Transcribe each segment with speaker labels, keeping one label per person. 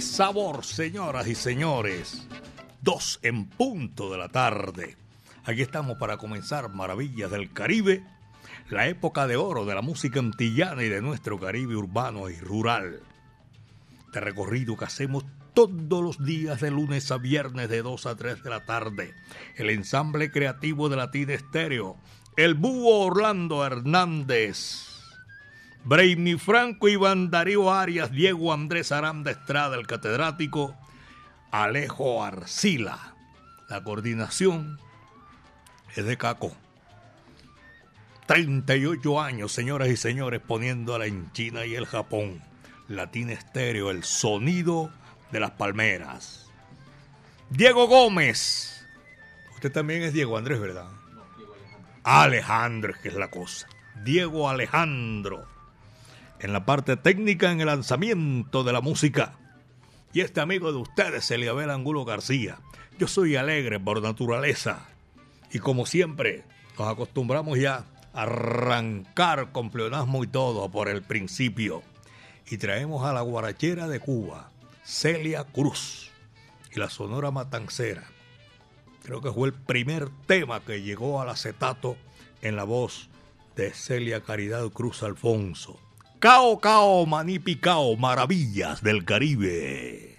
Speaker 1: Sabor, señoras y señores. Dos en punto de la tarde. Aquí estamos para comenzar Maravillas del Caribe, la época de oro de la música antillana y de nuestro Caribe urbano y rural. Este recorrido que hacemos todos los días de lunes a viernes de 2 a 3 de la tarde. El ensamble creativo de Latina Estéreo, el búho Orlando Hernández Brainy Franco, Iván Darío Arias, Diego Andrés Aranda Estrada, el catedrático, Alejo Arcila. La coordinación es de Caco. 38 años, señoras y señores, poniéndola en China y el Japón. Latina Estéreo, el sonido de las palmeras. Diego Gómez. Usted también es Diego Andrés, ¿verdad? Alejandro, que es la cosa. Diego Alejandro en la parte técnica en el lanzamiento de la música. Y este amigo de ustedes, Eliabel Angulo García. Yo soy alegre por naturaleza. Y como siempre, nos acostumbramos ya a arrancar con pleonasmo y todo por el principio. Y traemos a la guarachera de Cuba, Celia Cruz, y la Sonora Matancera. Creo que fue el primer tema que llegó al acetato en la voz de Celia Caridad Cruz Alfonso. Cao Cao Maní Picao, Maravillas del Caribe.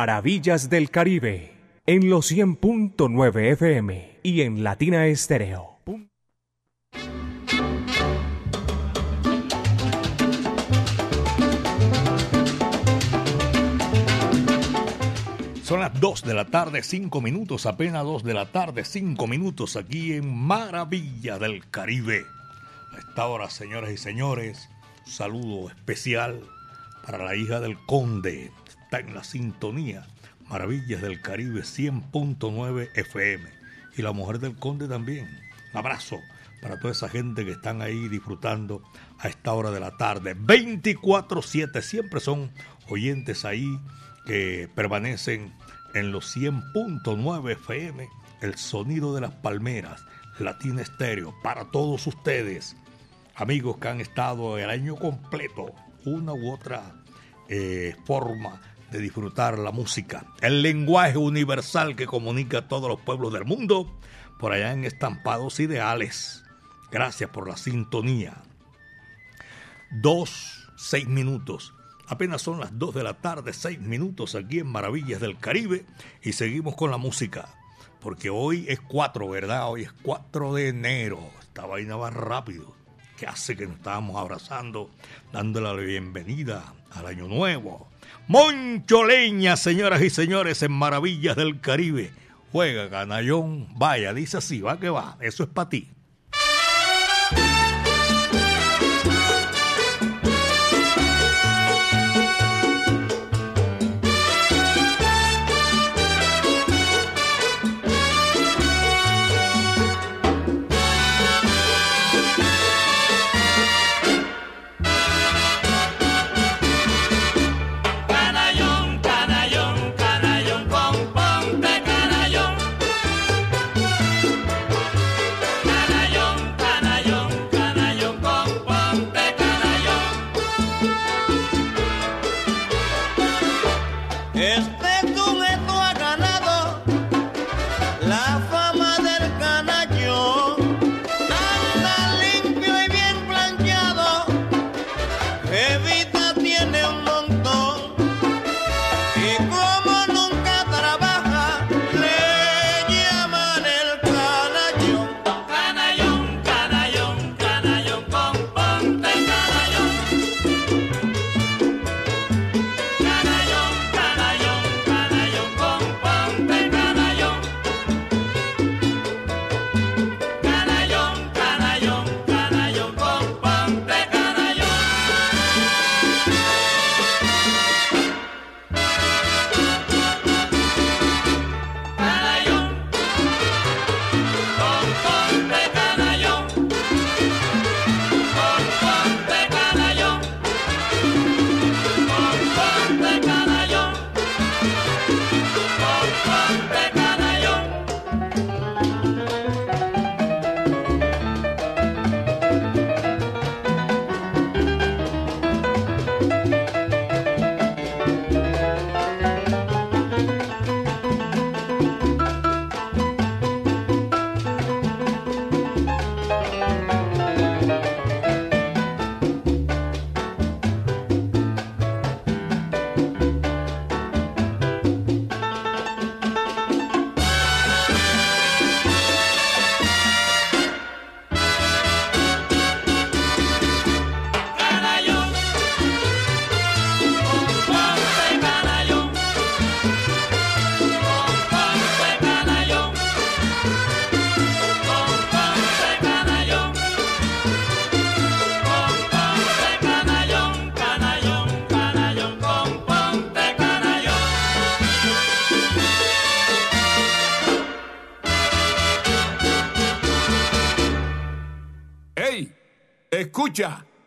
Speaker 2: Maravillas del Caribe, en los 100.9 FM y en Latina Estéreo.
Speaker 1: Son las 2 de la tarde, 5 minutos, apenas 2 de la tarde, 5 minutos aquí en Maravilla del Caribe. A esta hora, señoras y señores, saludo especial para la hija del conde. Está en la sintonía. Maravillas del Caribe 100.9 FM. Y la mujer del conde también. Un abrazo para toda esa gente que están ahí disfrutando a esta hora de la tarde. 24-7. Siempre son oyentes ahí que permanecen en los 100.9 FM, el sonido de las palmeras, Latina Estéreo, para todos ustedes, amigos que han estado el año completo, una u otra eh, forma de disfrutar la música, el lenguaje universal que comunica a todos los pueblos del mundo, por allá en estampados ideales. Gracias por la sintonía. Dos, seis minutos. Apenas son las 2 de la tarde, 6 minutos aquí en Maravillas del Caribe y seguimos con la música. Porque hoy es 4, ¿verdad? Hoy es 4 de enero. Esta vaina va rápido. Que hace que nos estábamos abrazando, dándole la bienvenida al año nuevo. Moncho Leña, señoras y señores, en Maravillas del Caribe. Juega, canallón. Vaya, dice así, va que va. Eso es para ti.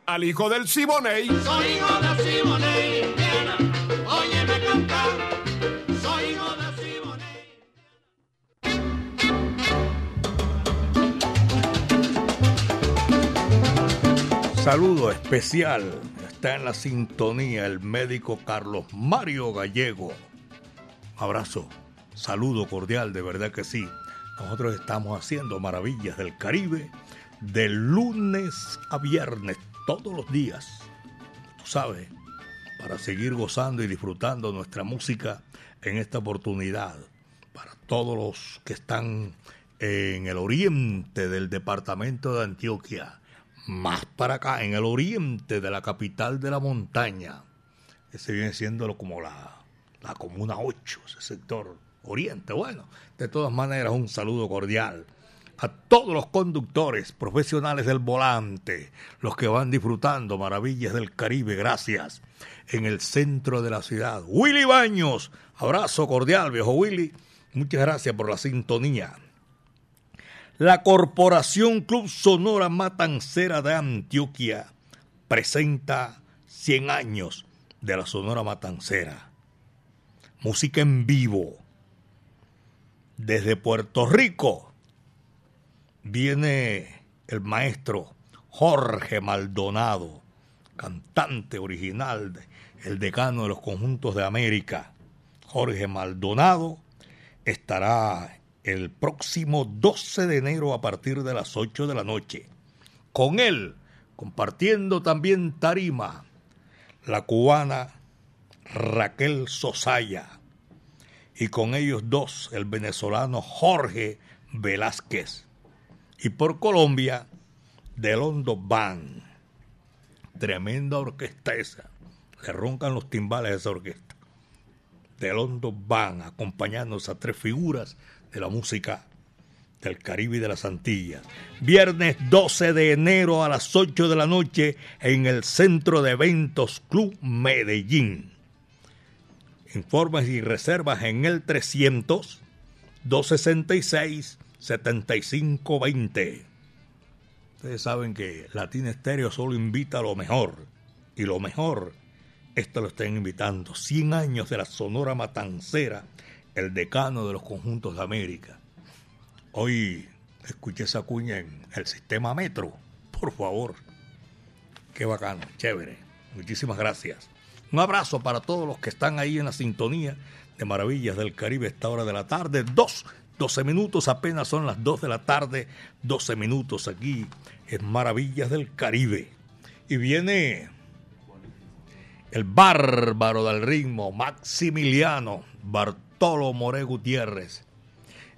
Speaker 3: Al hijo del Siboney.
Speaker 4: Soy hijo del Siboney, Indiana, óyeme cantar. Soy hijo del
Speaker 1: Siboney. Saludo especial. Está en la sintonía el médico Carlos Mario Gallego. Abrazo, saludo cordial, de verdad que sí. Nosotros estamos haciendo maravillas del Caribe de lunes a viernes, todos los días. Tú sabes, para seguir gozando y disfrutando nuestra música en esta oportunidad. Para todos los que están en el oriente del departamento de Antioquia, más para acá, en el oriente de la capital de la montaña. Ese viene siendo como la, la Comuna 8, ese sector oriente. Bueno, de todas maneras, un saludo cordial a todos los conductores profesionales del volante, los que van disfrutando maravillas del Caribe, gracias, en el centro de la ciudad. Willy Baños, abrazo cordial, viejo Willy, muchas gracias por la sintonía. La Corporación Club Sonora Matancera de Antioquia presenta 100 años de la Sonora Matancera. Música en vivo. Desde Puerto Rico viene el maestro Jorge Maldonado, cantante original, el decano de los conjuntos de América. Jorge Maldonado estará el próximo 12 de enero a partir de las 8 de la noche. Con él, compartiendo también tarima, la cubana Raquel Sosaya. Y con ellos dos, el venezolano Jorge Velázquez. Y por Colombia, Delondo Band. Tremenda orquesta esa. Le roncan los timbales a esa orquesta. Delondo Band, acompañando a tres figuras de la música del Caribe y de las Antillas. Viernes 12 de enero a las 8 de la noche en el Centro de Eventos Club Medellín. Informes y reservas en el 300 266 7520. Ustedes saben que Latina Estéreo solo invita a lo mejor. Y lo mejor, esto lo están invitando. 100 años de la Sonora Matancera, el decano de los conjuntos de América. Hoy escuché esa cuña en el sistema Metro. Por favor. Qué bacano, chévere. Muchísimas gracias. Un abrazo para todos los que están ahí en la sintonía de Maravillas del Caribe esta hora de la tarde. Dos 12 minutos, apenas son las 2 de la tarde, 12 minutos aquí en Maravillas del Caribe. Y viene el bárbaro del ritmo, Maximiliano Bartolo More Gutiérrez.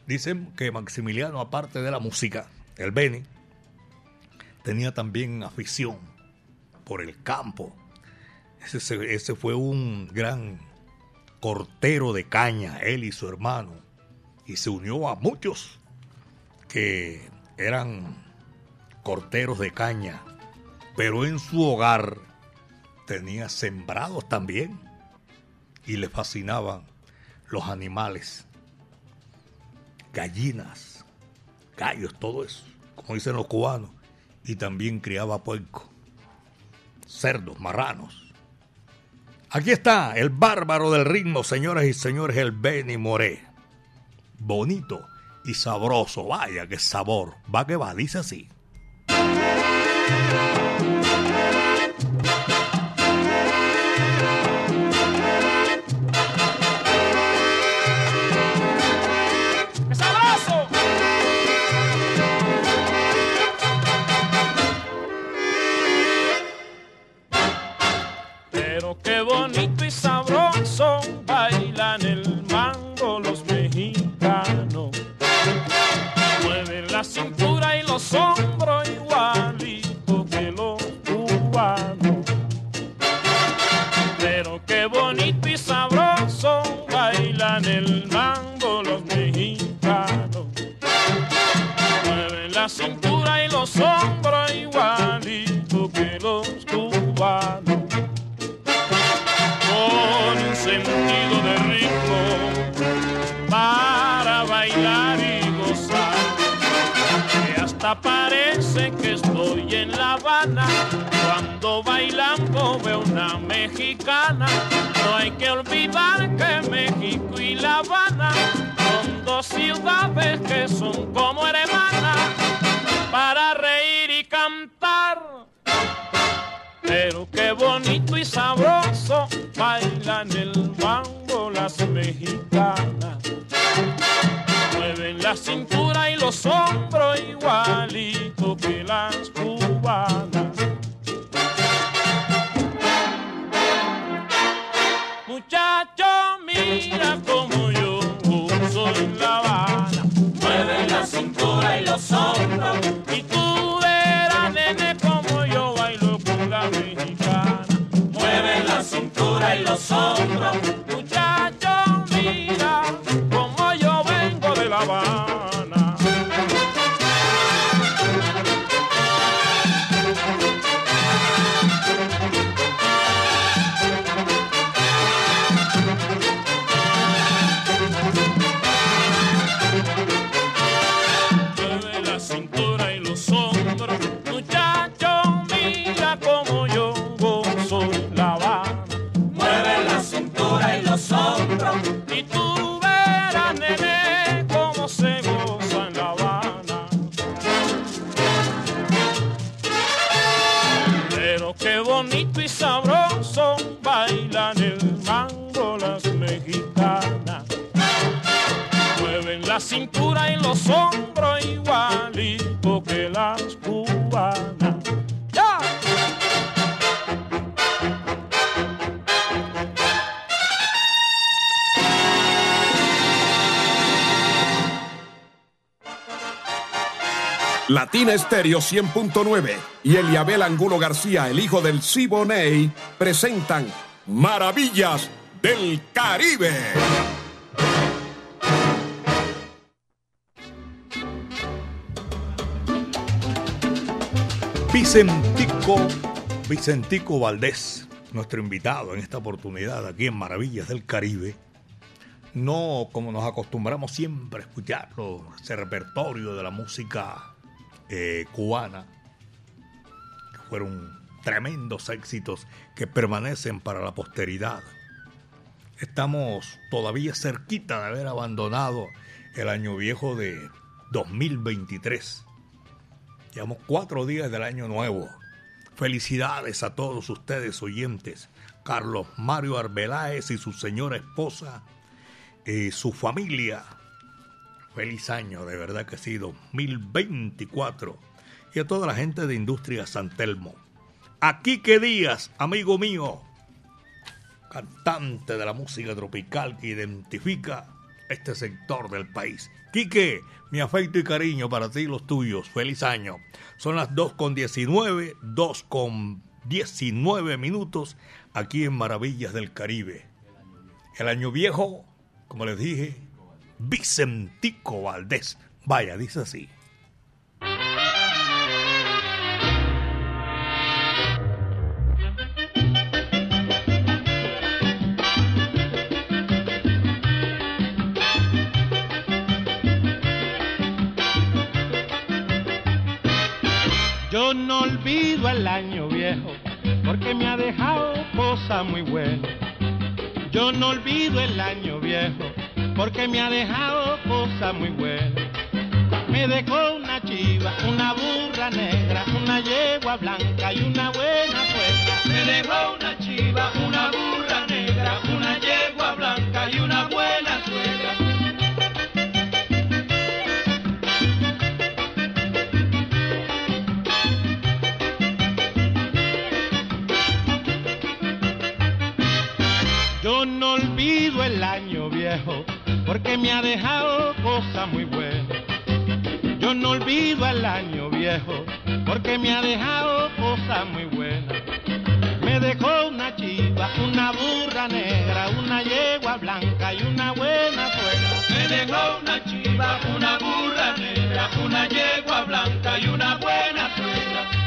Speaker 1: Dicen que Maximiliano, aparte de la música, el Beni, tenía también afición por el campo. Ese, ese fue un gran cortero de caña, él y su hermano y se unió a muchos que eran corteros de caña, pero en su hogar tenía sembrados también y le fascinaban los animales, gallinas, gallos, todo eso, como dicen los cubanos, y también criaba puerco, cerdos, marranos. Aquí está el bárbaro del ritmo, señoras y señores, el Benny Moré bonito y sabroso. Vaya, qué sabor. Va que va, dice así.
Speaker 5: Estéreo 100.9 y Eliabel Angulo García, el hijo del Siboney, presentan Maravillas del Caribe.
Speaker 1: Vicentico, Vicentico Valdés, nuestro invitado en esta oportunidad aquí en Maravillas del Caribe. No como nos acostumbramos siempre a escucharlo, ese repertorio de la música eh, cubana, fueron tremendos éxitos que permanecen para la posteridad. Estamos todavía cerquita de haber abandonado el año viejo de 2023. Llevamos cuatro días del año nuevo. Felicidades a todos ustedes oyentes. Carlos Mario Arbeláez y su señora esposa y su familia. Feliz año, de verdad que sí, 2024. Y a toda la gente de Industria San Telmo. Aquí que Díaz, amigo mío, cantante de la música tropical que identifica este sector del país. Quique, mi afecto y cariño para ti y los tuyos. Feliz año. Son las 2 con 19, 2 con 19 minutos aquí en Maravillas del Caribe. El año viejo, como les dije, Vicentico Valdés. Vaya, dice así.
Speaker 3: Yo no olvido el año viejo porque me ha dejado cosas muy buenas. Yo no olvido el año viejo porque me ha dejado cosas muy buenas. Me dejó una chiva, una burra negra, una yegua blanca y una buena suegra. Me dejó una chiva, una burra negra, una yegua blanca y una buena suegra. Yo no olvido el año viejo porque me ha dejado cosas muy buenas. Yo no olvido el año viejo porque me ha dejado cosas muy buenas. Me dejó una chiva, una burra negra, una yegua blanca y una buena suegra. Me dejó una chiva, una burra negra, una yegua blanca y una buena suegra.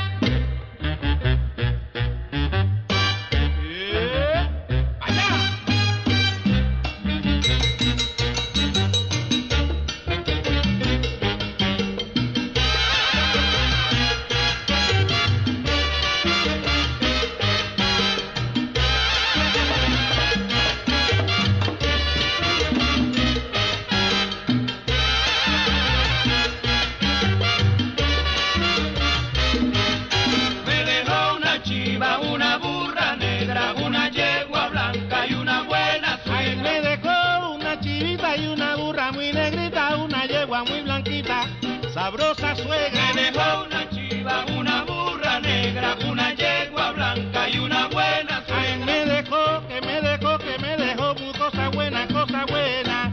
Speaker 3: Sabrosa suegra. Me dejó una chiva, una burra negra, una yegua blanca y una buena suegra. me dejó, que me dejó, que me dejó cosa buena, cosa buena,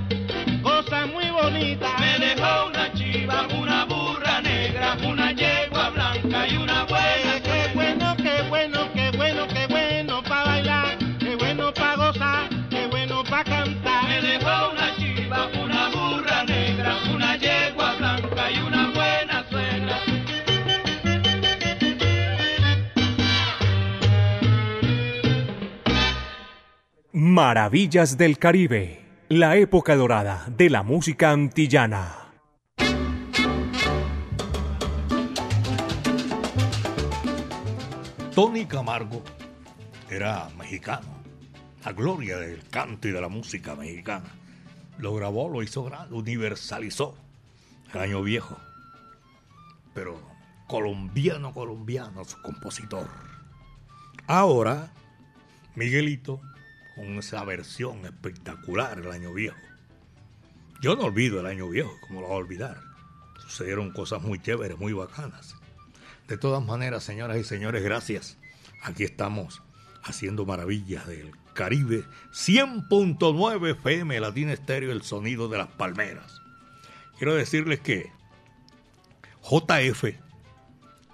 Speaker 3: cosa muy bonita. Me dejó una chiva, una burra negra, una yegua blanca y una buena una yegua blanca y una buena suegra.
Speaker 2: Maravillas del Caribe, la época dorada de la música antillana.
Speaker 1: Tony Camargo era mexicano, la gloria del canto y de la música mexicana. Lo grabó, lo hizo grande, universalizó el año viejo. Pero colombiano, colombiano, su compositor. Ahora, Miguelito, con esa versión espectacular el año viejo. Yo no olvido el año viejo, como lo va a olvidar. Sucedieron cosas muy chéveres, muy bacanas. De todas maneras, señoras y señores, gracias. Aquí estamos haciendo maravillas del Caribe 100.9 FM Latina Estéreo, el sonido de las palmeras. Quiero decirles que JF,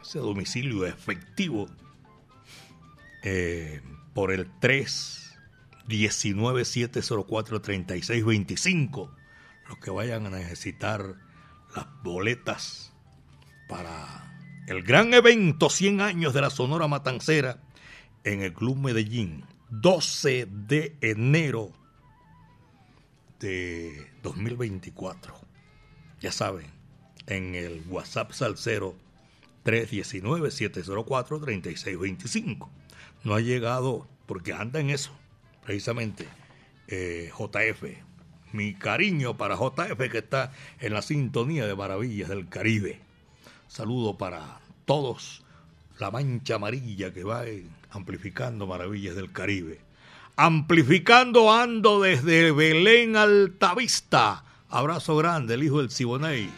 Speaker 1: ese domicilio efectivo, eh, por el 3 19 704 3625, los que vayan a necesitar las boletas para el gran evento 100 años de la Sonora Matancera en el Club Medellín, 12 de enero de 2024. Ya saben, en el WhatsApp Salcero 319-704-3625. No ha llegado, porque anda en eso, precisamente, eh, JF. Mi cariño para JF que está en la sintonía de Maravillas del Caribe. Saludo para todos, la mancha amarilla que va amplificando Maravillas del Caribe. Amplificando ando desde Belén Altavista. Abrazo grande, el hijo del Siboney.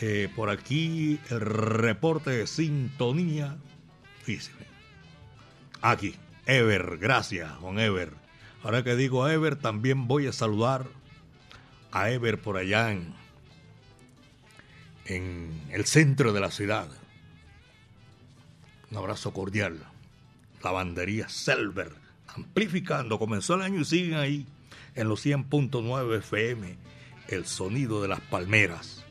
Speaker 1: Eh, por aquí el reporte de sintonía. Aquí, Ever, gracias, Juan Ever. Ahora que digo Ever, también voy a saludar a Ever por allá en el centro de la ciudad. Un abrazo cordial. Lavandería Selver, amplificando. Comenzó el año y siguen ahí en los 100.9 FM, el sonido de las palmeras.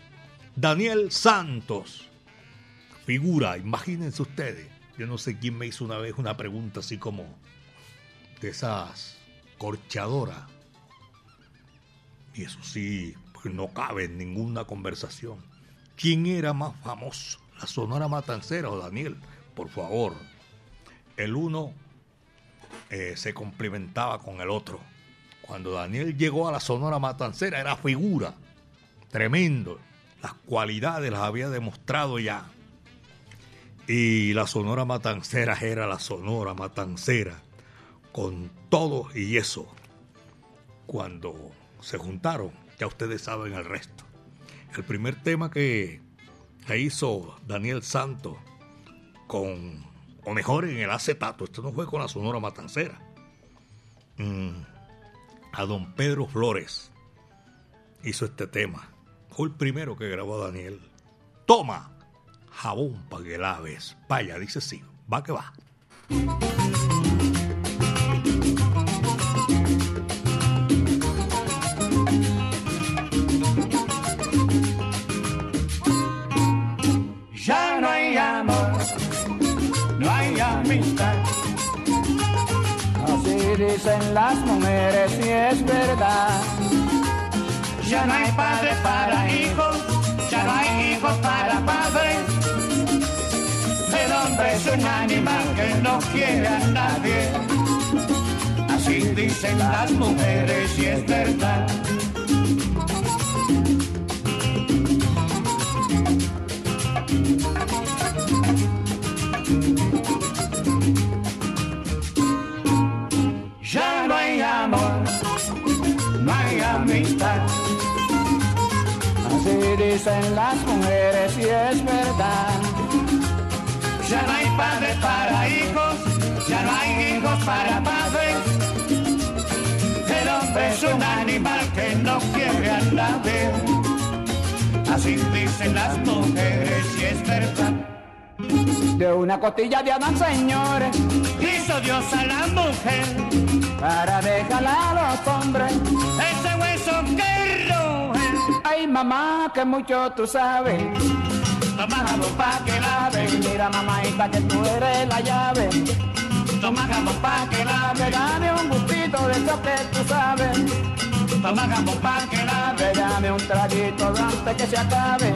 Speaker 1: Daniel Santos, figura, imagínense ustedes. Yo no sé quién me hizo una vez una pregunta así como de esas corchadoras. Y eso sí, pues no cabe en ninguna conversación. ¿Quién era más famoso? ¿La Sonora Matancera o Daniel? Por favor. El uno eh, se complementaba con el otro. Cuando Daniel llegó a la Sonora Matancera era figura. Tremendo. Las cualidades las había demostrado ya. Y la Sonora Matancera era la Sonora Matancera. Con todo y eso. Cuando se juntaron, ya ustedes saben el resto. El primer tema que, que hizo Daniel Santos con, o mejor en el acetato, esto no fue con la Sonora Matancera, mm, a don Pedro Flores hizo este tema. Fue el primero que grabó Daniel. Toma jabón para que laves. Vaya, dice sí, va que va.
Speaker 6: Dicen las mujeres y es verdad. Ya no hay padre para hijos, ya no hay hijos para padres. El hombre es un animal que no quiere a nadie. Así dicen las mujeres y es verdad. Dicen las mujeres y es verdad. Ya no hay padres para hijos, ya no hay hijos para padres. El hombre es un animal que no quiere a nadie. Así dicen las mujeres y es verdad. De una costilla de Adán, señores, hizo Dios a la mujer para dejarla a los hombres. Ese hueso que. Ay, mamá, que mucho tú sabes. Toma jabón pa' que lave. Mira, mamáita, que tú eres la llave. Toma jabón pa' que lave. Dame un gustito de eso que tú sabes. Toma jabón pa' que lave. Dame un traguito antes que se acabe.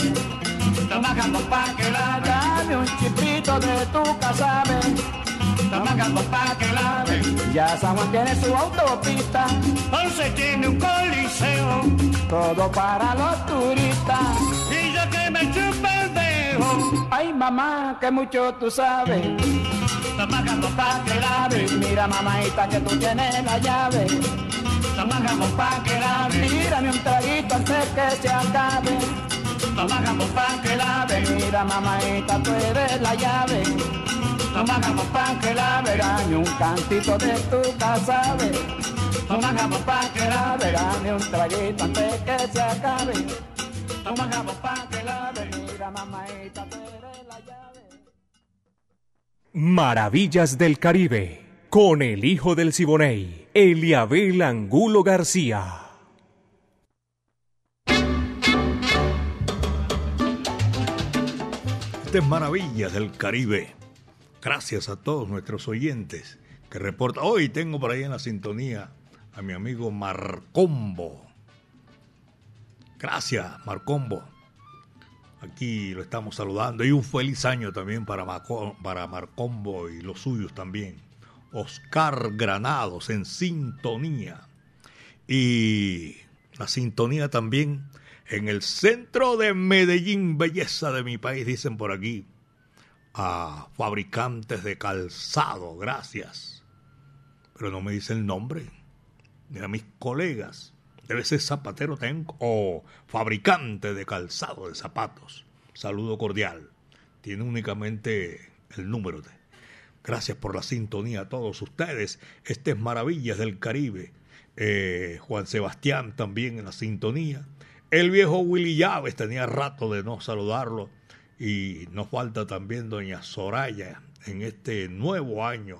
Speaker 6: Toma jabón pa' que lave. Dame un chipito de tu casabe. Toma jabón pa' que lave. Ya San Juan tiene su autopista. Once tiene un coliseo. Todo para los turistas. Y yo que me chupa el dedo. Ay, mamá, que mucho tú sabes. Toma pa' que lave, mira mamaita que tú tienes la llave. Toma pa' que lave, mírame un traguito antes que se acabe. Toma pa' que lave, mira mamaita tú eres la llave. Toma pa' que lave, dame un cantito de tu casa, Toma pa' que lave, dame un traguito antes que se acabe. Toma pa' que lave, mira mamaita la llave.
Speaker 2: Maravillas del Caribe, con el hijo del Siboney, Eliabel Angulo García.
Speaker 1: Estas Maravillas del Caribe. Gracias a todos nuestros oyentes que reportan. Hoy tengo por ahí en la sintonía a mi amigo Marcombo. Gracias, Marcombo. Aquí lo estamos saludando. Y un feliz año también para, para Marcombo y los suyos también. Oscar Granados en sintonía. Y la sintonía también en el centro de Medellín, belleza de mi país, dicen por aquí. A fabricantes de calzado, gracias. Pero no me dice el nombre. Ni a mis colegas debe ser zapatero tengo o fabricante de calzado de zapatos. Saludo cordial. Tiene únicamente el número de. Gracias por la sintonía a todos ustedes. Este es Maravillas del Caribe. Eh, Juan Sebastián también en la sintonía. El viejo Willy Llaves tenía rato de no saludarlo. Y nos falta también doña Soraya en este nuevo año.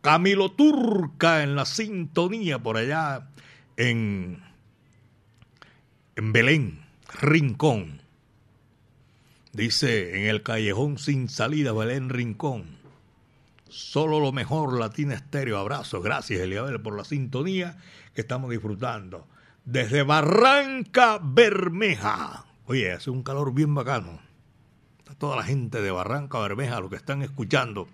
Speaker 1: Camilo Turca en la sintonía por allá en en Belén, Rincón. Dice en el callejón sin salida, Belén Rincón. Solo lo mejor, Latina Estéreo. Abrazos. Gracias, Eliabel, por la sintonía que estamos disfrutando. Desde Barranca Bermeja. Oye, hace un calor bien bacano. A toda la gente de Barranca Bermeja, los que están escuchando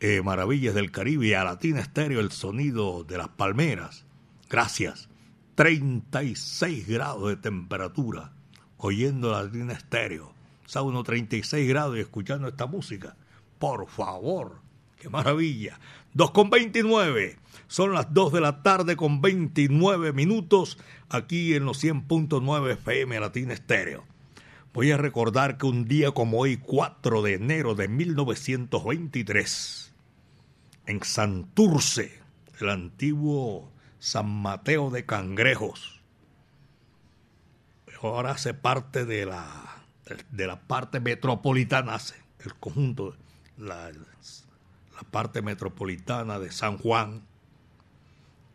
Speaker 1: eh, Maravillas del Caribe, a Latina Estéreo, el sonido de las palmeras. Gracias. 36 grados de temperatura, oyendo la Latina Estéreo. Está uno 36 grados y escuchando esta música. Por favor, qué maravilla. 2 con 29. Son las 2 de la tarde con 29 minutos aquí en los 100.9 FM Latina Estéreo. Voy a recordar que un día como hoy, 4 de enero de 1923, en Santurce, el antiguo San Mateo de Cangrejos. Ahora hace parte de la, de la parte metropolitana, el conjunto, la, la parte metropolitana de San Juan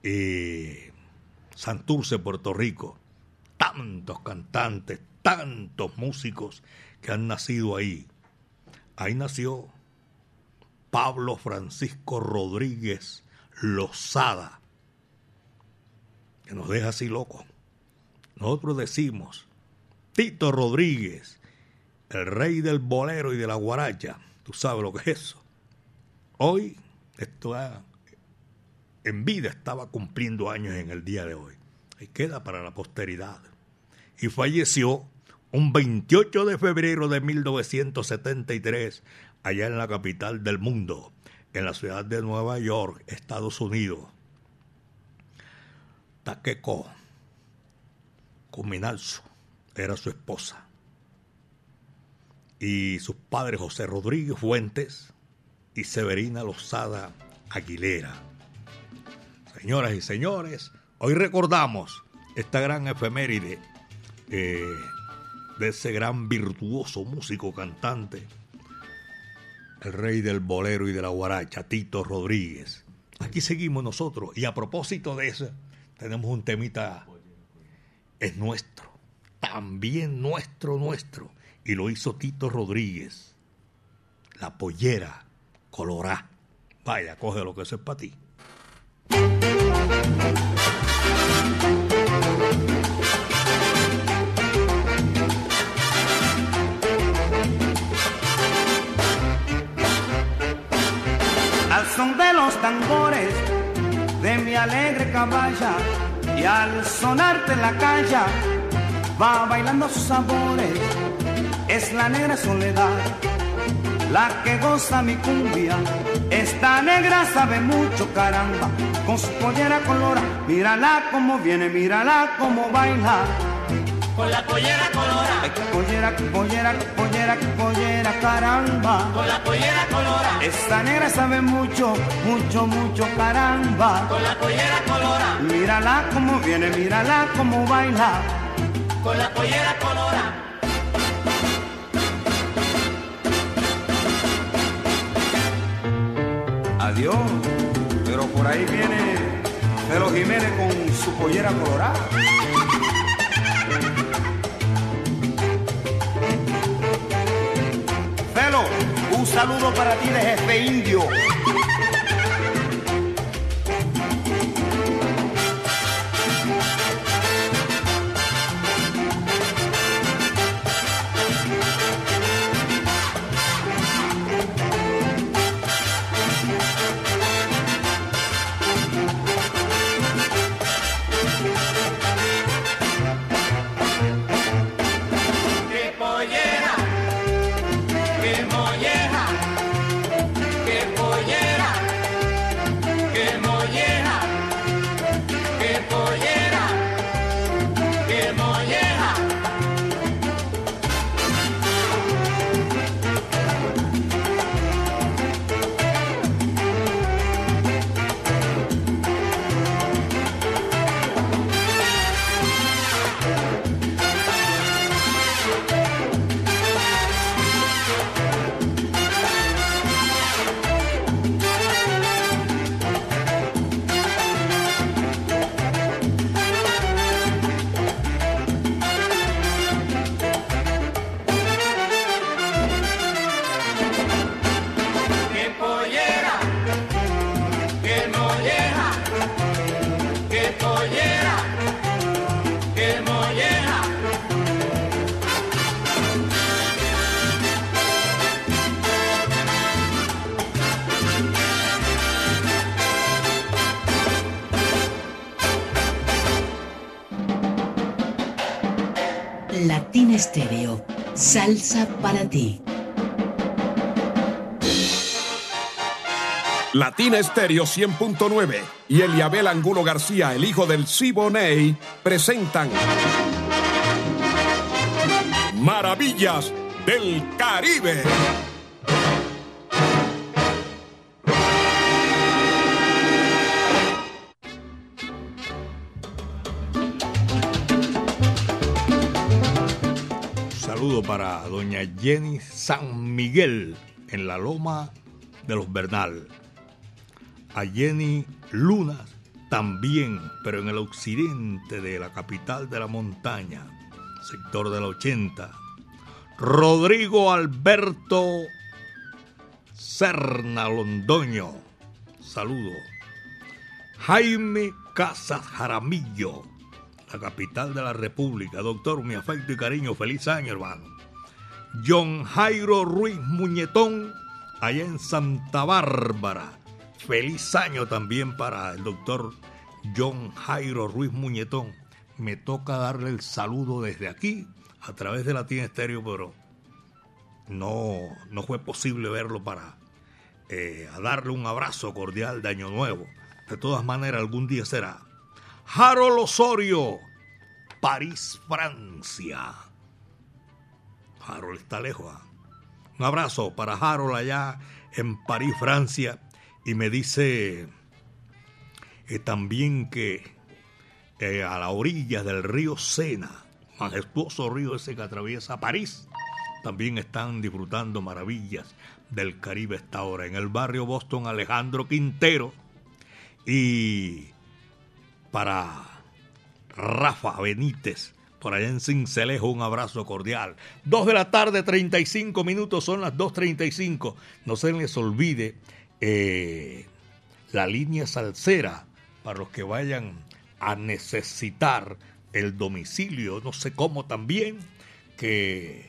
Speaker 1: y Santurce, Puerto Rico. Tantos cantantes, tantos músicos que han nacido ahí. Ahí nació Pablo Francisco Rodríguez Lozada, que nos deja así locos. Nosotros decimos, Tito Rodríguez, el rey del bolero y de la guaracha, tú sabes lo que es eso. Hoy, esto en vida estaba cumpliendo años en el día de hoy. Y queda para la posteridad. Y falleció un 28 de febrero de 1973, allá en la capital del mundo, en la ciudad de Nueva York, Estados Unidos. Taqueco Cuminalzo era su esposa. Y sus padres José Rodríguez Fuentes y Severina Lozada Aguilera. Señoras y señores, hoy recordamos esta gran efeméride eh, de ese gran virtuoso músico cantante, el rey del bolero y de la guaracha, Tito Rodríguez. Aquí seguimos nosotros y a propósito de eso, tenemos un temita, es nuestro, también nuestro, nuestro. Y lo hizo Tito Rodríguez. La pollera colorá. Vaya, coge lo que eso es para ti.
Speaker 6: Son de los tambores de mi alegre caballa y al sonarte la calla va bailando sus sabores. Es la negra soledad
Speaker 7: la que goza mi cumbia. Esta negra sabe mucho, caramba, con su pollera colora. Mírala como viene, mírala como baila.
Speaker 4: Con la pollera colora,
Speaker 7: Ay, pollera, pollera, pollera, pollera, caramba.
Speaker 4: con la pollera colora,
Speaker 7: Esta negra sabe mucho, mucho, mucho, caramba.
Speaker 4: con la pollera colora,
Speaker 7: Mírala como viene, mírala como baila.
Speaker 4: con la pollera colora.
Speaker 7: Adiós, pero por ahí viene Felo Jiménez con su pollera colorada. Saludo para ti de jefe indio.
Speaker 8: Latina Estéreo, salsa para ti.
Speaker 5: Latina Estéreo 100.9 y Eliabel Angulo García, el hijo del Siboney, presentan Maravillas del Caribe.
Speaker 1: Para doña Jenny San Miguel en la Loma de los Bernal. A Jenny Lunas también, pero en el occidente de la capital de la montaña, sector de la 80. Rodrigo Alberto Serna Londoño. Saludo. Jaime Casas Jaramillo, la capital de la República. Doctor, mi afecto y cariño, feliz año, hermano. John Jairo Ruiz Muñetón, allá en Santa Bárbara. Feliz año también para el doctor John Jairo Ruiz Muñetón. Me toca darle el saludo desde aquí, a través de Latina Estéreo, pero no, no fue posible verlo para eh, darle un abrazo cordial de Año Nuevo. De todas maneras, algún día será. Harold Osorio, París, Francia. Harold está lejos. ¿ah? Un abrazo para Harold allá en París, Francia. Y me dice eh, también que eh, a la orilla del río Sena, majestuoso río ese que atraviesa París, también están disfrutando maravillas del Caribe esta hora. En el barrio Boston, Alejandro Quintero. Y para Rafa Benítez, por allá en Cincelejo, un abrazo cordial. Dos de la tarde, 35 minutos, son las 2.35. No se les olvide eh, la línea salsera para los que vayan a necesitar el domicilio, no sé cómo también, que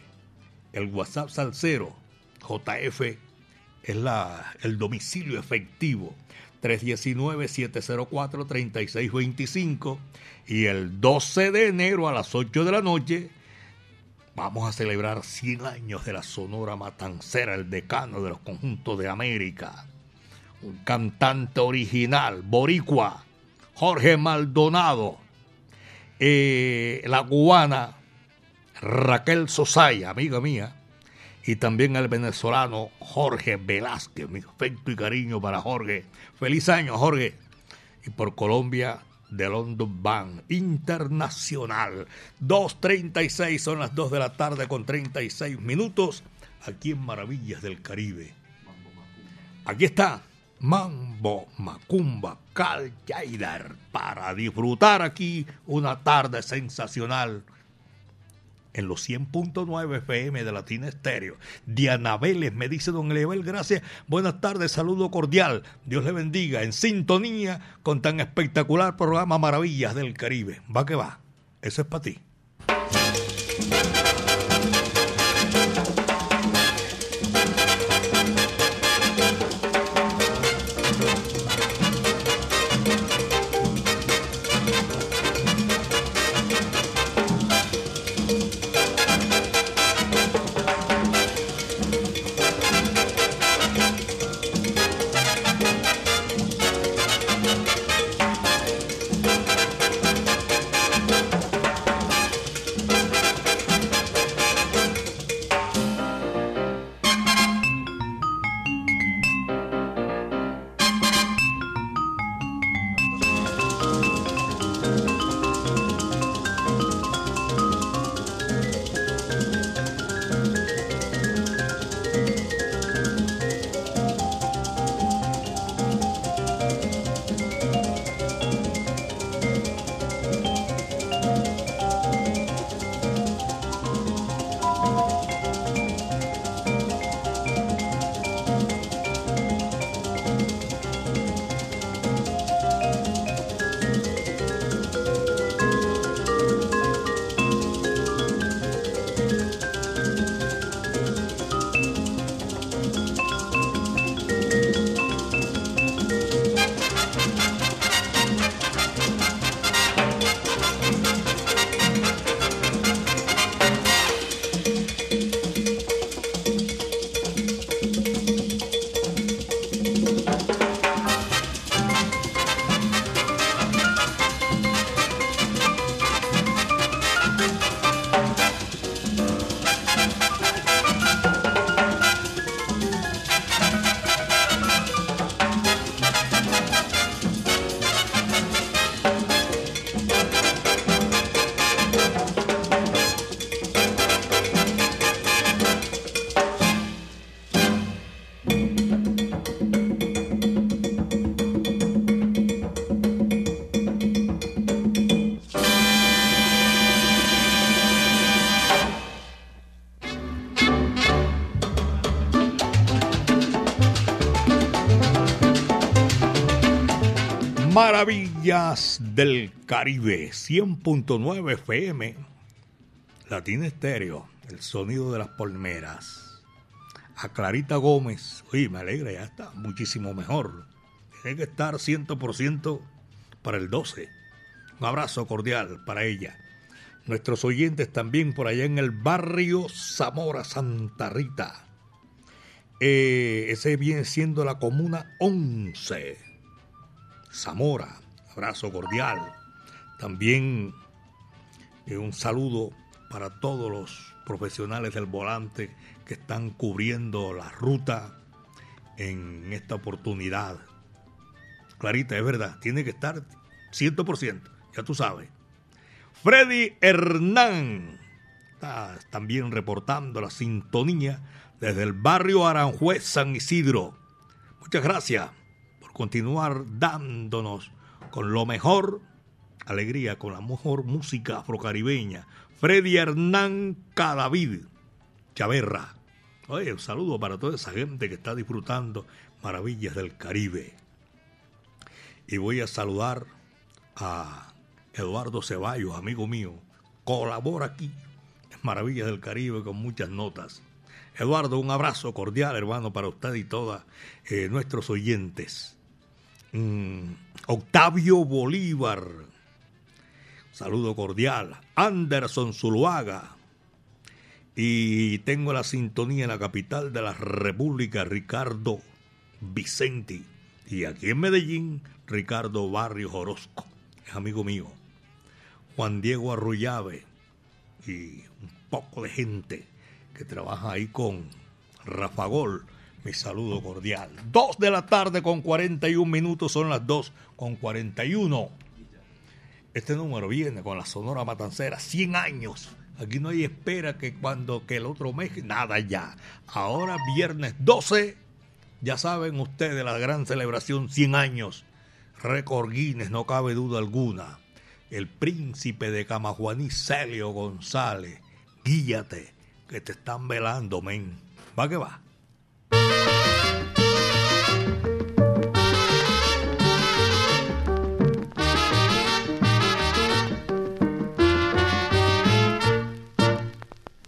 Speaker 1: el WhatsApp salsero JF es la, el domicilio efectivo. 319-704-3625 y el 12 de enero a las 8 de la noche Vamos a celebrar 100 años de la Sonora Matancera, el decano de los conjuntos de América. Un cantante original, boricua, Jorge Maldonado. Eh, la cubana Raquel Sosaya, amiga mía. Y también el venezolano Jorge Velázquez. Mi afecto y cariño para Jorge. Feliz año, Jorge. Y por Colombia, de London Band Internacional. 2.36 son las 2 de la tarde con 36 minutos aquí en Maravillas del Caribe. Aquí está Mambo Macumba Cal para disfrutar aquí una tarde sensacional en los 100.9 FM de Latina Estéreo. Diana Vélez me dice don Level, gracias. Buenas tardes, saludo cordial. Dios le bendiga. En sintonía con tan espectacular programa Maravillas del Caribe. Va que va. Eso es para ti. Maravillas del Caribe, 100.9 FM, Latina Estéreo, el sonido de las palmeras. A Clarita Gómez, oye, me alegra, ya está muchísimo mejor. Tiene que estar 100% para el 12. Un abrazo cordial para ella. Nuestros oyentes también por allá en el barrio Zamora Santa Rita. Eh, ese viene siendo la comuna 11 Zamora. Abrazo cordial. También eh, un saludo para todos los profesionales del volante que están cubriendo la ruta en esta oportunidad. Clarita, es verdad, tiene que estar 100%, ya tú sabes. Freddy Hernán está también reportando la sintonía desde el barrio Aranjuez, San Isidro. Muchas gracias continuar dándonos con lo mejor, alegría, con la mejor música afrocaribeña. Freddy Hernán Cadavid, Chaverra. Oye, un saludo para toda esa gente que está disfrutando maravillas del Caribe. Y voy a saludar a Eduardo Ceballos, amigo mío. Colabora aquí en Maravillas del Caribe con muchas notas. Eduardo, un abrazo cordial, hermano, para usted y todos eh, nuestros oyentes. Mm, Octavio Bolívar, saludo cordial. Anderson Zuluaga, Y tengo la sintonía en la capital de la República, Ricardo Vicenti. Y aquí en Medellín, Ricardo Barrios Orozco, es amigo mío. Juan Diego Arrullave y un poco de gente que trabaja ahí con Rafa Gol. Mi saludo cordial. Dos de la tarde con 41 minutos, son las dos con 41. Este número viene con la Sonora Matancera, 100 años. Aquí no hay espera que cuando que el otro mes, nada ya. Ahora viernes 12, ya saben ustedes la gran celebración 100 años. Récord Guinness, no cabe duda alguna. El príncipe de Camajuaní, Celio González. Guíate, que te están velando, men. Va que va.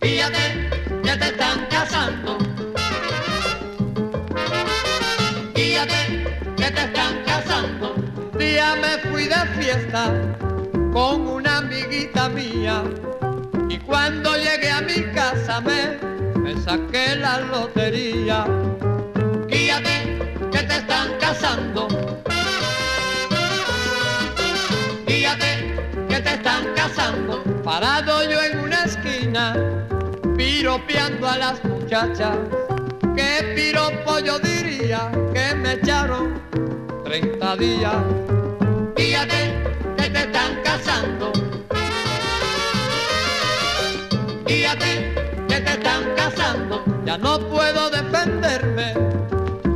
Speaker 4: Fíjate que te están casando. Fíjate que te están casando.
Speaker 9: día me fui de fiesta con una amiguita mía y cuando llegué a mi casa me, me saqué la lotería.
Speaker 4: Fíjate que te están casando. Fíjate que te están casando.
Speaker 9: Parado yo en una esquina, piropeando a las muchachas. ¿Qué piropo yo diría que me echaron 30 días?
Speaker 4: Fíjate que te están casando. Fíjate que te están casando.
Speaker 9: Ya no puedo defenderme,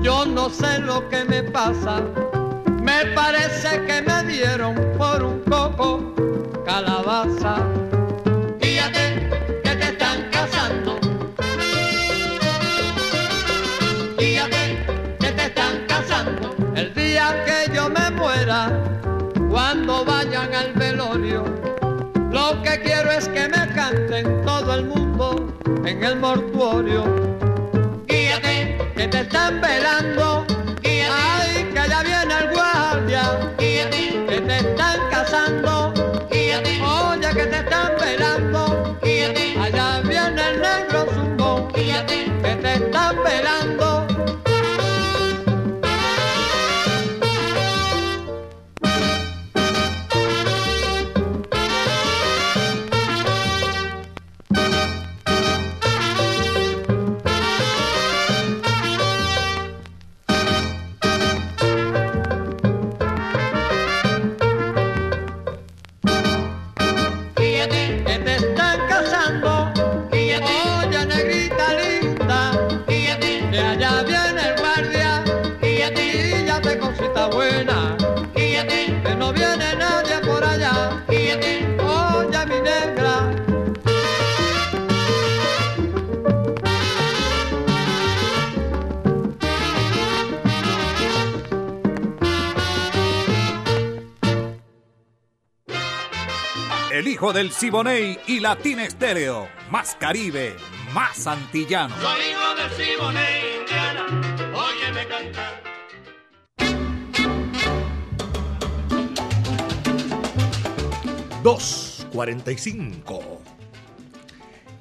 Speaker 9: yo no sé lo que me pasa. Me parece que me dieron por un coco calabaza.
Speaker 4: Fíjate que te están casando. Fíjate que te están casando.
Speaker 9: El día que yo me muera, cuando vayan al velorio, lo que quiero es que me canten todo el mundo en el mortuorio.
Speaker 4: Fíjate
Speaker 9: Que te están velando,
Speaker 10: hijo del Siboney y Latín Estéreo. Más Caribe, más antillano.
Speaker 4: Soy hijo del Siboney, Indiana, óyeme cantar.
Speaker 1: Dos 45.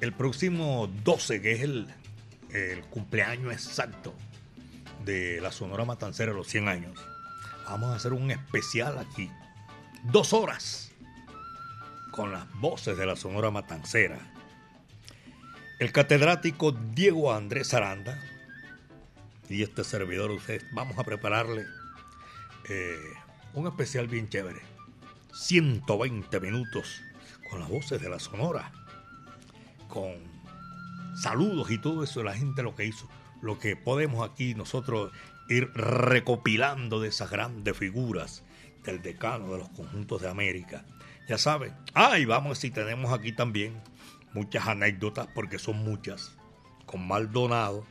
Speaker 1: El próximo 12, que es el, el cumpleaños exacto de la Sonora Matancera, los 100 años, vamos a hacer un especial aquí. Dos horas con las voces de la Sonora Matancera. El catedrático Diego Andrés Aranda y este servidor, ustedes, vamos a prepararle eh, un especial bien chévere. 120 minutos con las voces de la Sonora, con saludos y todo eso, la gente lo que hizo, lo que podemos aquí nosotros ir recopilando de esas grandes figuras del decano de los conjuntos de América. Ya saben, ah, y vamos si tenemos aquí también muchas anécdotas, porque son muchas, con Maldonado,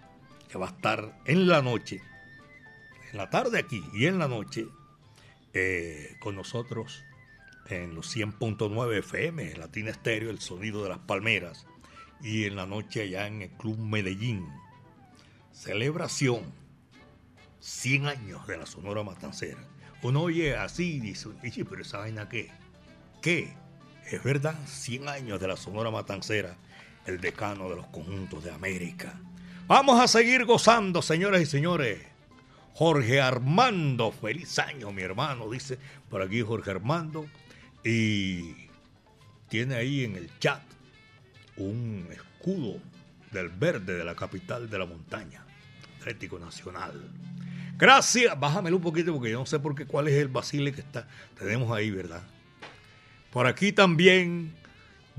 Speaker 1: que va a estar en la noche, en la tarde aquí y en la noche, eh, con nosotros en los 100.9 FM, Latina Estéreo, el sonido de las palmeras, y en la noche allá en el Club Medellín. Celebración, 100 años de la Sonora Matancera. Uno oye así y dice, "Oye, pero esa vaina qué? ¿Qué? Es verdad, 100 años de la Sonora Matancera. el decano de los conjuntos de América. Vamos a seguir gozando, señoras y señores. Jorge Armando, feliz año, mi hermano, dice por aquí Jorge Armando. Y tiene ahí en el chat un escudo del verde de la capital de la montaña, Atlético Nacional. Gracias, bájamelo un poquito porque yo no sé por qué cuál es el basile que está, tenemos ahí, ¿verdad? Por aquí también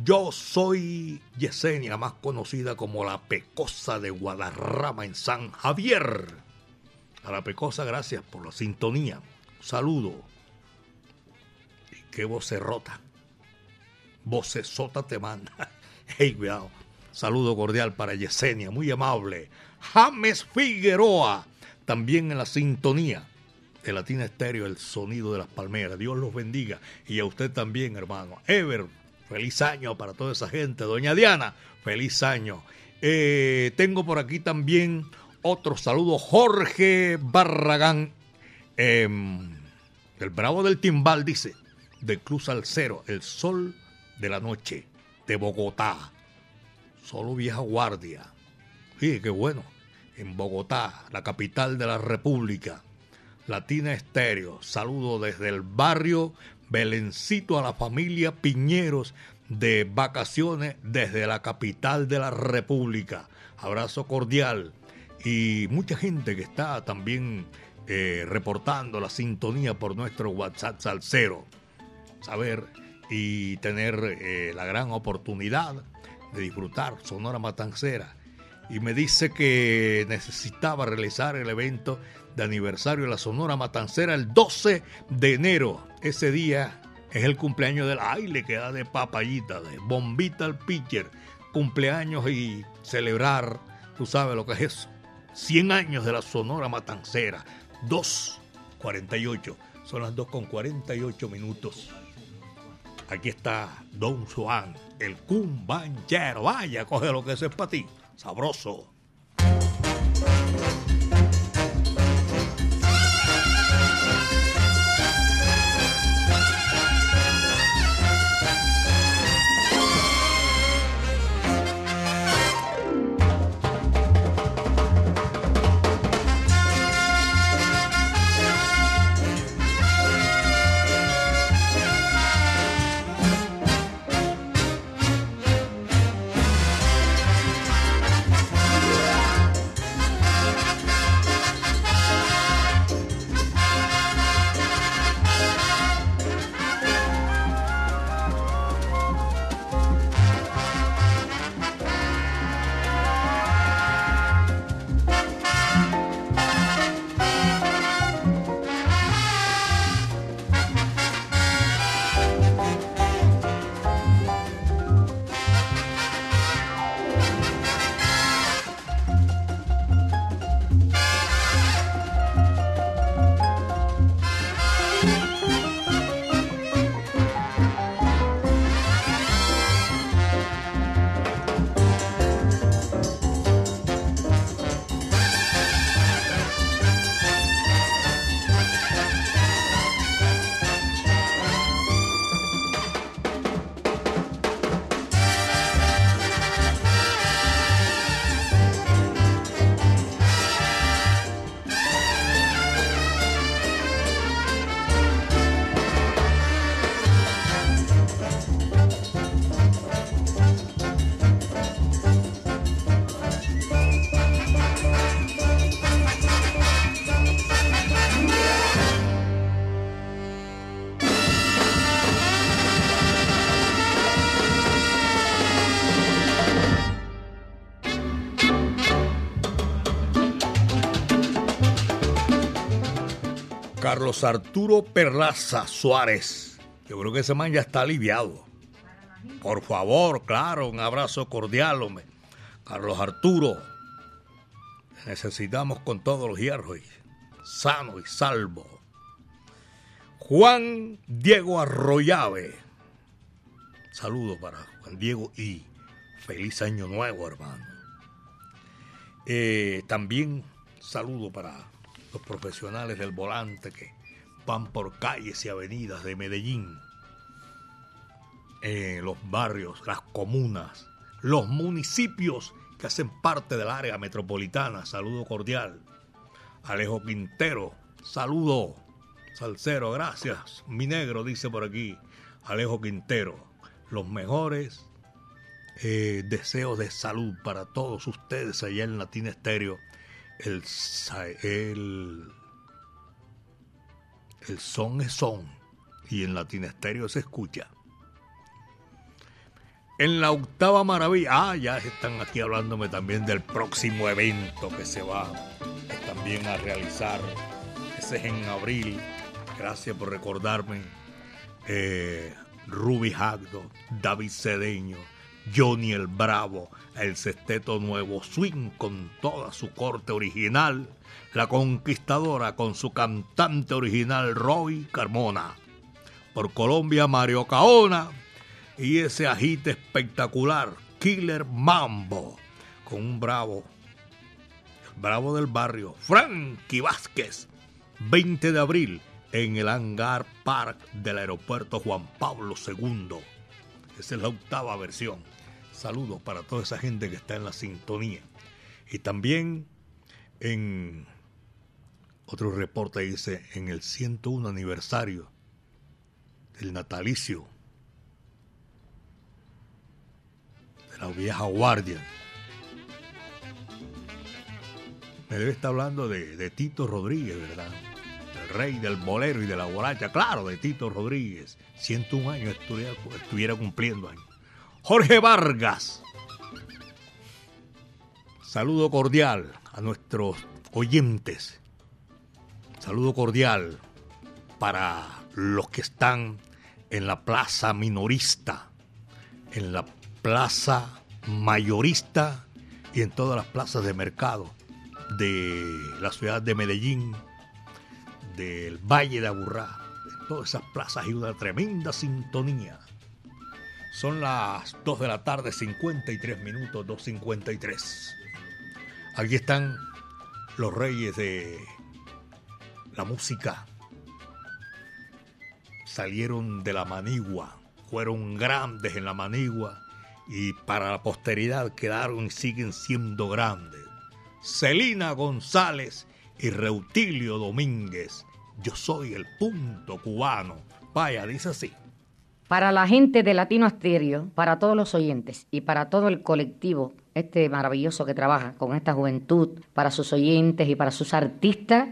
Speaker 1: yo soy Yesenia, más conocida como la Pecosa de Guadarrama en San Javier. A la Pecosa, gracias por la sintonía. saludo. Y qué rota. Vocesota te manda. Hey, cuidado. Saludo cordial para Yesenia, muy amable. James Figueroa, también en la sintonía de Latina Estéreo, el sonido de las palmeras. Dios los bendiga. Y a usted también, hermano. Ever, feliz año para toda esa gente. Doña Diana, feliz año. Eh, tengo por aquí también otro saludo. Jorge Barragán, em, el bravo del timbal, dice, de Cruz al Cero, el sol de la noche de Bogotá. Solo vieja guardia. Sí, qué bueno. En Bogotá, la capital de la República. Latina Estéreo. Saludo desde el barrio Belencito a la familia Piñeros de vacaciones desde la capital de la República. Abrazo cordial. Y mucha gente que está también eh, reportando la sintonía por nuestro WhatsApp Salcero. Saber y tener eh, la gran oportunidad de disfrutar Sonora Matancera. Y me dice que necesitaba realizar el evento de aniversario de la Sonora Matancera el 12 de enero. Ese día es el cumpleaños del ay, le queda de papayita, de bombita al pitcher, cumpleaños y celebrar, tú sabes lo que es eso. 100 años de la Sonora Matancera, 2.48, son las 2.48 minutos. Aquí está Don Juan, el cumbanchero. Vaya, coge lo que es para ti. Sabroso. Carlos Arturo Perlaza Suárez. Yo creo que ese man ya está aliviado. Por favor, claro, un abrazo cordial, hombre. Carlos Arturo, necesitamos con todos los hierros, sano y salvo. Juan Diego Arroyave. Saludos para Juan Diego y feliz año nuevo, hermano. Eh, también saludo para los profesionales del volante que van por calles y avenidas de Medellín, en los barrios, las comunas, los municipios que hacen parte del área metropolitana. Saludo cordial. Alejo Quintero, saludo. Salcero, gracias. Mi negro dice por aquí. Alejo Quintero, los mejores eh, deseos de salud para todos ustedes allá en Latina Estéreo. El, el, el son es son y en Latina Estéreo se escucha. En la octava maravilla, ah, ya están aquí hablándome también del próximo evento que se va también a realizar. Ese es en abril. Gracias por recordarme. Eh, Ruby Hagdo, David Cedeño, Johnny el Bravo, el Sesteto Nuevo Swing con toda su corte original, La Conquistadora con su cantante original Roy Carmona, por Colombia Mario Caona, y ese agite espectacular, Killer Mambo, con un bravo, bravo del barrio, Frankie Vázquez, 20 de abril, en el Hangar Park del aeropuerto Juan Pablo II. Esa es la octava versión. Saludos para toda esa gente que está en la sintonía. Y también en otro reporte dice, en el 101 aniversario del natalicio la vieja guardia. Me debe estar hablando de, Tito Rodríguez, ¿verdad? El rey del bolero y de la borracha, claro, de Tito Rodríguez. 101 años estuviera, estuviera cumpliendo años. Jorge Vargas. Saludo cordial a nuestros oyentes. Saludo cordial para los que están en la plaza minorista, en la plaza mayorista y en todas las plazas de mercado de la ciudad de Medellín, del Valle de Aburrá. En todas esas plazas hay una tremenda sintonía. Son las 2 de la tarde, 53 minutos, 2.53. Aquí están los reyes de la música. Salieron de la manigua, fueron grandes en la manigua y para la posteridad quedaron y siguen siendo grandes. Celina González y Reutilio Domínguez. Yo soy el punto cubano. Vaya, dice así.
Speaker 11: Para la gente de Latino Asterio, para todos los oyentes y para todo el colectivo, este maravilloso que trabaja con esta juventud, para sus oyentes y para sus artistas,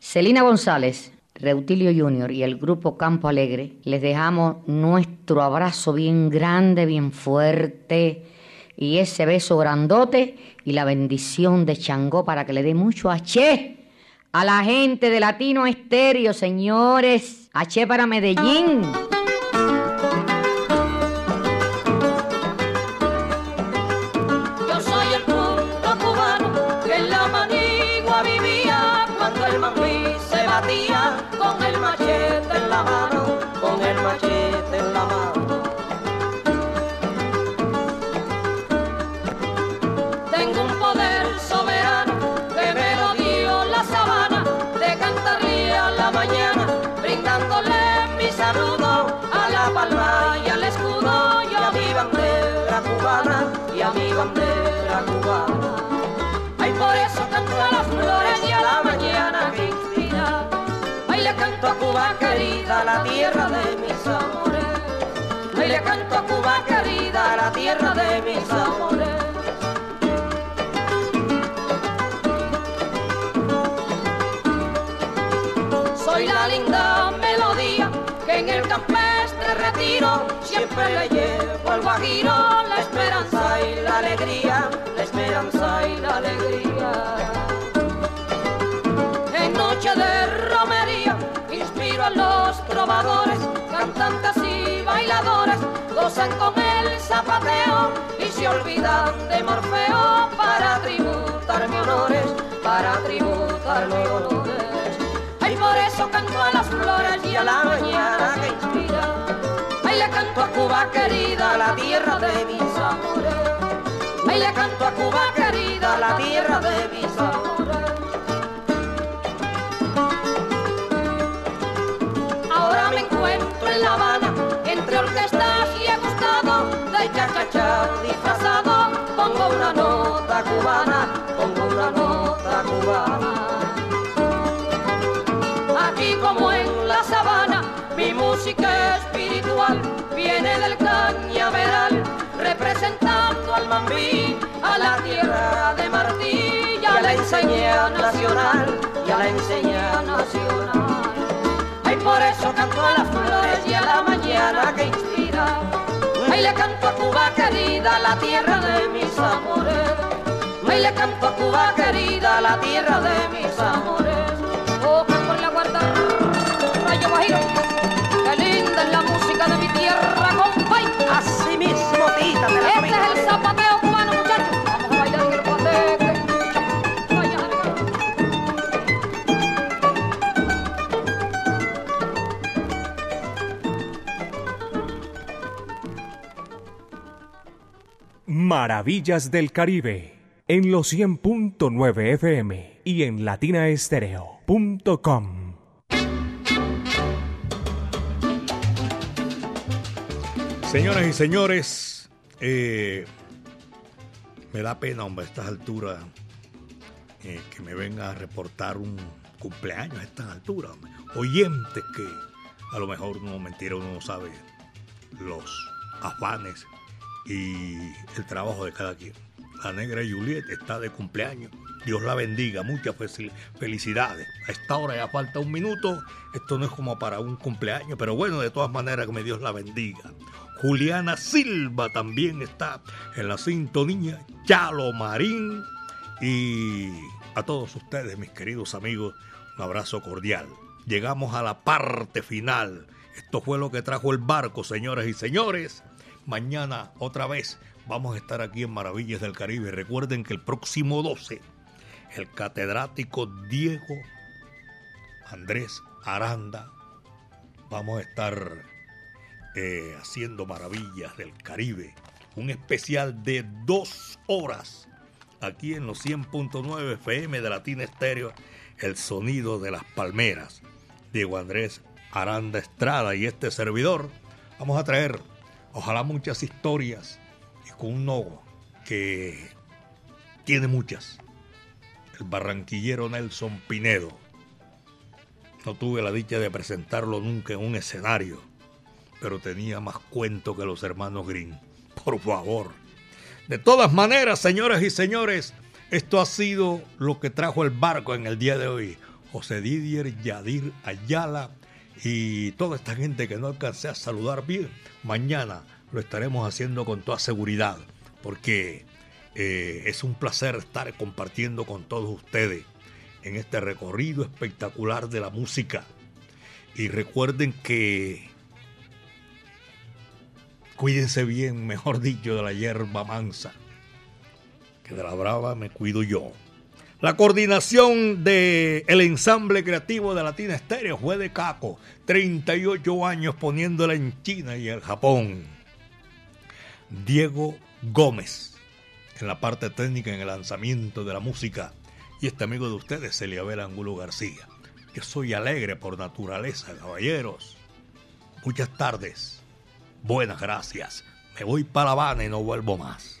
Speaker 11: Celina González, Reutilio Junior y el grupo Campo Alegre, les dejamos nuestro abrazo bien grande, bien fuerte y ese beso grandote y la bendición de Changó para que le dé mucho H a la gente de Latino Estéreo, señores. H para Medellín.
Speaker 12: La tierra de mis amores. Hoy le canto a Cuba querida, la tierra de mis amores. Soy la linda melodía que en el campestre retiro siempre le llevo al guajiro la esperanza y la alegría, la esperanza y la alegría. En noche de a los trovadores, cantantes y bailadores, gozan con el zapateo y se olvidan de Morfeo para tributarme honores, para tributarme honores. Ay, por eso canto a las flores y a la mañana que inspira. Ay, le canto a Cuba querida, la tierra de mis amores. Ay, le canto a Cuba querida, la tierra de mis amores. cha cha cha disfrazado, pongo una nota cubana, pongo una nota cubana. Aquí como en la sabana, mi música espiritual viene del cañaveral, representando al mambí, a la tierra de Martí y a la enseña nacional, y a la enseña nacional. Y por eso canto a las flores y a la mañana que inspira. Le canto a Cuba querida, la tierra de mis amores. Ay, le canto a Cuba querida, la tierra de mis amores. Oh, por la guarda, rayo guajiro.
Speaker 2: Maravillas del Caribe en los 100.9 FM y en latinaestereo.com.
Speaker 1: Señoras y señores, eh, me da pena, hombre, a estas alturas, eh, que me venga a reportar un cumpleaños a estas alturas. Oyentes que a lo mejor no mentira, uno no sabe los afanes y el trabajo de cada quien. La negra Juliet está de cumpleaños. Dios la bendiga, muchas fel- felicidades. A esta hora ya falta un minuto. Esto no es como para un cumpleaños, pero bueno, de todas maneras que me Dios la bendiga. Juliana Silva también está en la sintonía. Chalo Marín y a todos ustedes, mis queridos amigos, un abrazo cordial. Llegamos a la parte final. Esto fue lo que trajo el barco, señoras y señores. Mañana otra vez vamos a estar aquí en Maravillas del Caribe. Recuerden que el próximo 12, el catedrático Diego Andrés Aranda, vamos a estar eh, haciendo Maravillas del Caribe. Un especial de dos horas aquí en los 100.9 FM de Latina Estéreo, el sonido de las palmeras. Diego Andrés Aranda Estrada y este servidor, vamos a traer, ojalá muchas historias y con un no que tiene muchas. El barranquillero Nelson Pinedo. No tuve la dicha de presentarlo nunca en un escenario, pero tenía más cuento que los hermanos Green. Por favor. De todas maneras, señoras y señores, esto ha sido lo que trajo el barco en el día de hoy. José Didier, Yadir Ayala y toda esta gente que no alcancé a saludar bien. Mañana lo estaremos haciendo con toda seguridad, porque eh, es un placer estar compartiendo con todos ustedes en este recorrido espectacular de la música. Y recuerden que cuídense bien, mejor dicho, de la hierba mansa, que de la brava me cuido yo. La coordinación del el ensamble creativo de Latina Estéreo fue de Caco, 38 años poniéndola en China y el Japón. Diego Gómez, en la parte técnica en el lanzamiento de la música. Y este amigo de ustedes, Eliabel Angulo García. Yo soy alegre por naturaleza, caballeros. Muchas tardes. Buenas gracias. Me voy para Habana y no vuelvo más.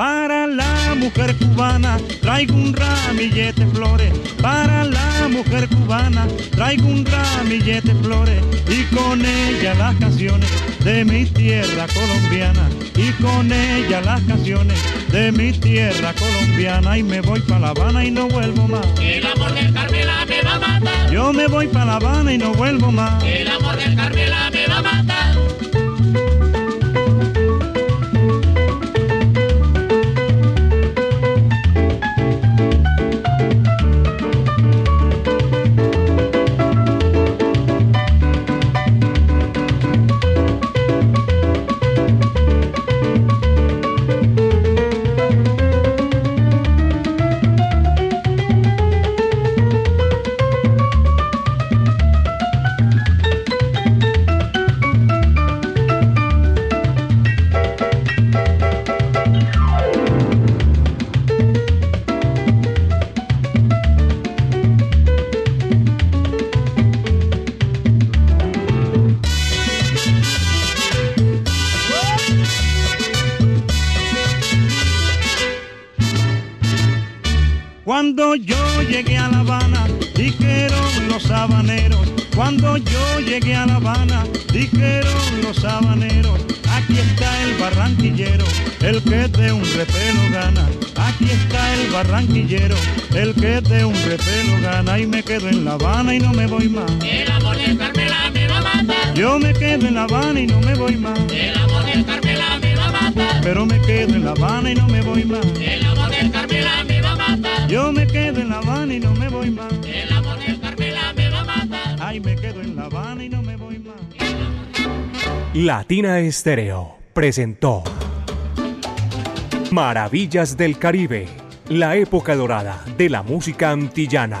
Speaker 13: Para la mujer cubana traigo un ramillete flores. Para la mujer cubana traigo un ramillete flores. Y con ella las canciones de mi tierra colombiana. Y con ella las canciones de mi tierra colombiana. Y me voy para La Habana y no vuelvo más.
Speaker 4: El amor de Carmela me va a matar.
Speaker 13: Yo me voy para La Habana y no vuelvo más.
Speaker 4: El amor de Carmela me va a matar.
Speaker 13: Quedo en La Habana y no me voy más.
Speaker 4: El amor de Carmela me va a matar.
Speaker 13: Yo me quedo en La Habana y no me voy más.
Speaker 4: El amor de Carmela me va a matar.
Speaker 13: Pero me quedo en La Habana y no me voy más.
Speaker 4: El amor de Carmela me va a matar.
Speaker 13: Yo me quedo en La Habana y no me voy más.
Speaker 4: El amor de Carmela me va a matar.
Speaker 13: Ay, me quedo en La Habana y no me voy más.
Speaker 2: Latina Estéreo presentó Maravillas del Caribe, la época dorada de la música antillana,